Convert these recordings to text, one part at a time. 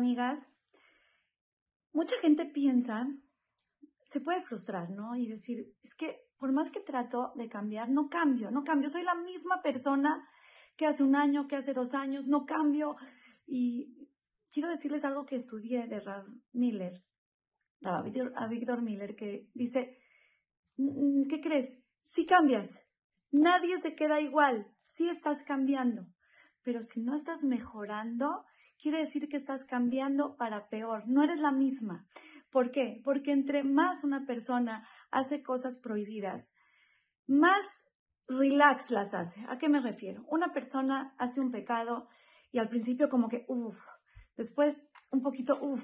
amigas, mucha gente piensa, se puede frustrar, ¿no? Y decir, es que por más que trato de cambiar, no cambio, no cambio. Soy la misma persona que hace un año, que hace dos años, no cambio. Y quiero decirles algo que estudié de Rav Miller, a Víctor Miller, que dice, mm, ¿qué crees? Si cambias, nadie se queda igual, si estás cambiando, pero si no estás mejorando, quiere decir que estás cambiando para peor, no eres la misma. ¿Por qué? Porque entre más una persona hace cosas prohibidas, más relax las hace. ¿A qué me refiero? Una persona hace un pecado y al principio como que, uff, después un poquito, uff,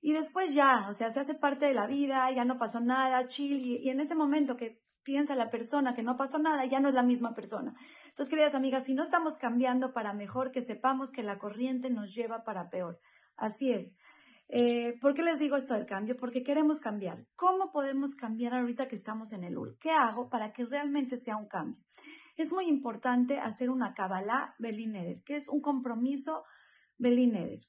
y después ya, o sea, se hace parte de la vida, ya no pasó nada, chill, y, en ese momento que piensa la persona que no pasó nada, ya no es la misma persona. Entonces, queridas amigas, si no estamos cambiando para mejor, que sepamos que la corriente nos lleva para peor. Así es. Eh, ¿Por qué les digo esto del cambio? Porque queremos cambiar. ¿Cómo podemos cambiar ahorita que estamos en el UL? ¿Qué hago para que realmente sea un cambio? Es muy importante hacer una Kabbalah Belineder, que es un compromiso Belineder.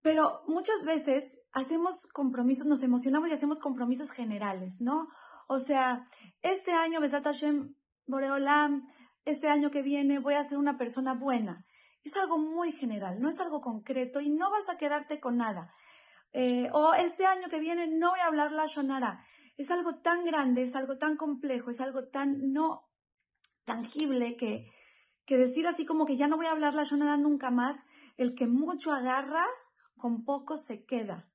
Pero muchas veces hacemos compromisos, nos emocionamos y hacemos compromisos generales, ¿no? O sea, este año, Besat Hashem Boreolam, este año que viene voy a ser una persona buena. Es algo muy general, no es algo concreto y no vas a quedarte con nada. Eh, o este año que viene no voy a hablar la Shonara. Es algo tan grande, es algo tan complejo, es algo tan no tangible que, que decir así como que ya no voy a hablar la Shonara nunca más, el que mucho agarra, con poco se queda,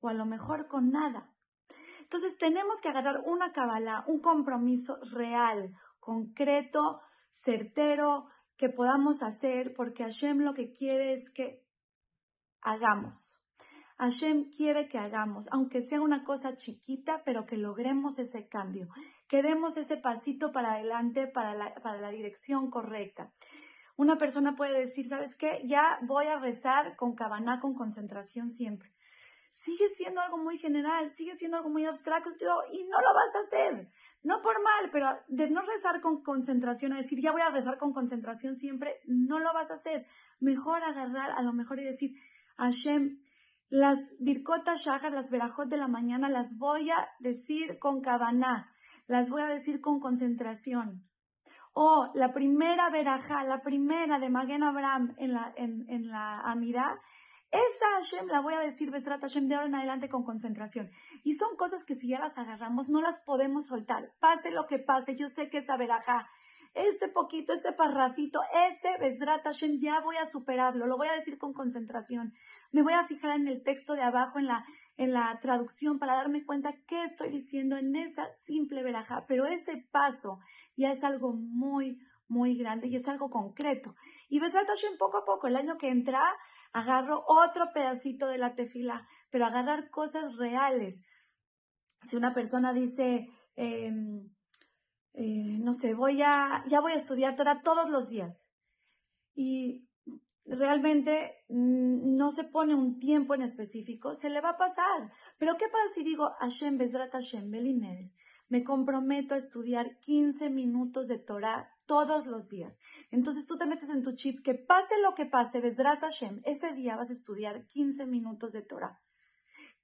o a lo mejor con nada. Entonces tenemos que agarrar una cabala, un compromiso real, concreto, certero, que podamos hacer, porque Hashem lo que quiere es que hagamos. Hashem quiere que hagamos, aunque sea una cosa chiquita, pero que logremos ese cambio, que demos ese pasito para adelante para la, para la dirección correcta. Una persona puede decir, ¿sabes qué? Ya voy a rezar con cabana, con concentración siempre. Sigue siendo algo muy general, sigue siendo algo muy abstracto y no lo vas a hacer. No por mal, pero de no rezar con concentración, a decir, ya voy a rezar con concentración siempre, no lo vas a hacer. Mejor agarrar a lo mejor y decir, Hashem, las birkotas shahar, las verajot de la mañana, las voy a decir con cabana, las voy a decir con concentración. O la primera verajá, la primera de Magen Abraham en la, en, en la Amidad, esa Hashem la voy a decir Besrat Hashem de ahora en adelante con concentración. Y son cosas que si ya las agarramos no las podemos soltar. Pase lo que pase, yo sé que esa verajá, este poquito, este parrafito, ese Besrat Hashem ya voy a superarlo, lo voy a decir con concentración. Me voy a fijar en el texto de abajo, en la, en la traducción para darme cuenta qué estoy diciendo en esa simple verajá. Pero ese paso, ya es algo muy, muy grande y es algo concreto. Y Besat Hashem poco a poco, el año que entra, agarro otro pedacito de la tefila, pero agarrar cosas reales. Si una persona dice, em, eh, no sé, voy a, ya voy a estudiar todos los días y realmente no se pone un tiempo en específico, se le va a pasar. Pero ¿qué pasa si digo Hashem Bezrat Hashem Belineder? me comprometo a estudiar 15 minutos de Torah todos los días. Entonces tú te metes en tu chip que pase lo que pase, Besdrat Hashem, ese día vas a estudiar 15 minutos de Torah.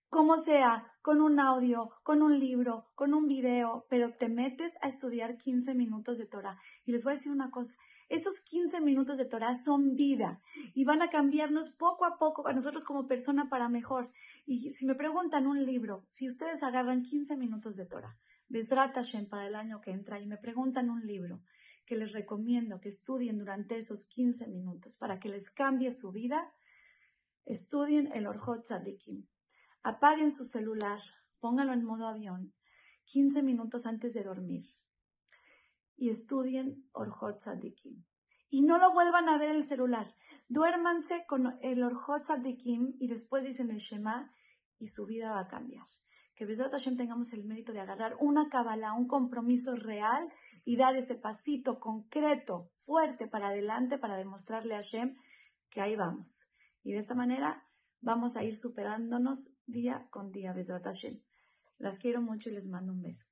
Como sea, con un audio, con un libro, con un video, pero te metes a estudiar 15 minutos de Torah. Y les voy a decir una cosa, esos 15 minutos de Torah son vida y van a cambiarnos poco a poco a nosotros como persona para mejor. Y si me preguntan un libro, si ustedes agarran 15 minutos de Torah, Besrat para el año que entra y me preguntan un libro que les recomiendo que estudien durante esos 15 minutos para que les cambie su vida, estudien el Orjot Tzadikim. Apaguen su celular, pónganlo en modo avión 15 minutos antes de dormir y estudien Orjot Tzadikim. Y no lo vuelvan a ver el celular. Duérmanse con el Orjot Tzadikim y después dicen el Shema y su vida va a cambiar que Besrat Hashem tengamos el mérito de agarrar una cabala, un compromiso real y dar ese pasito concreto, fuerte para adelante para demostrarle a Hashem que ahí vamos. Y de esta manera vamos a ir superándonos día con día, Besrat Hashem. Las quiero mucho y les mando un beso.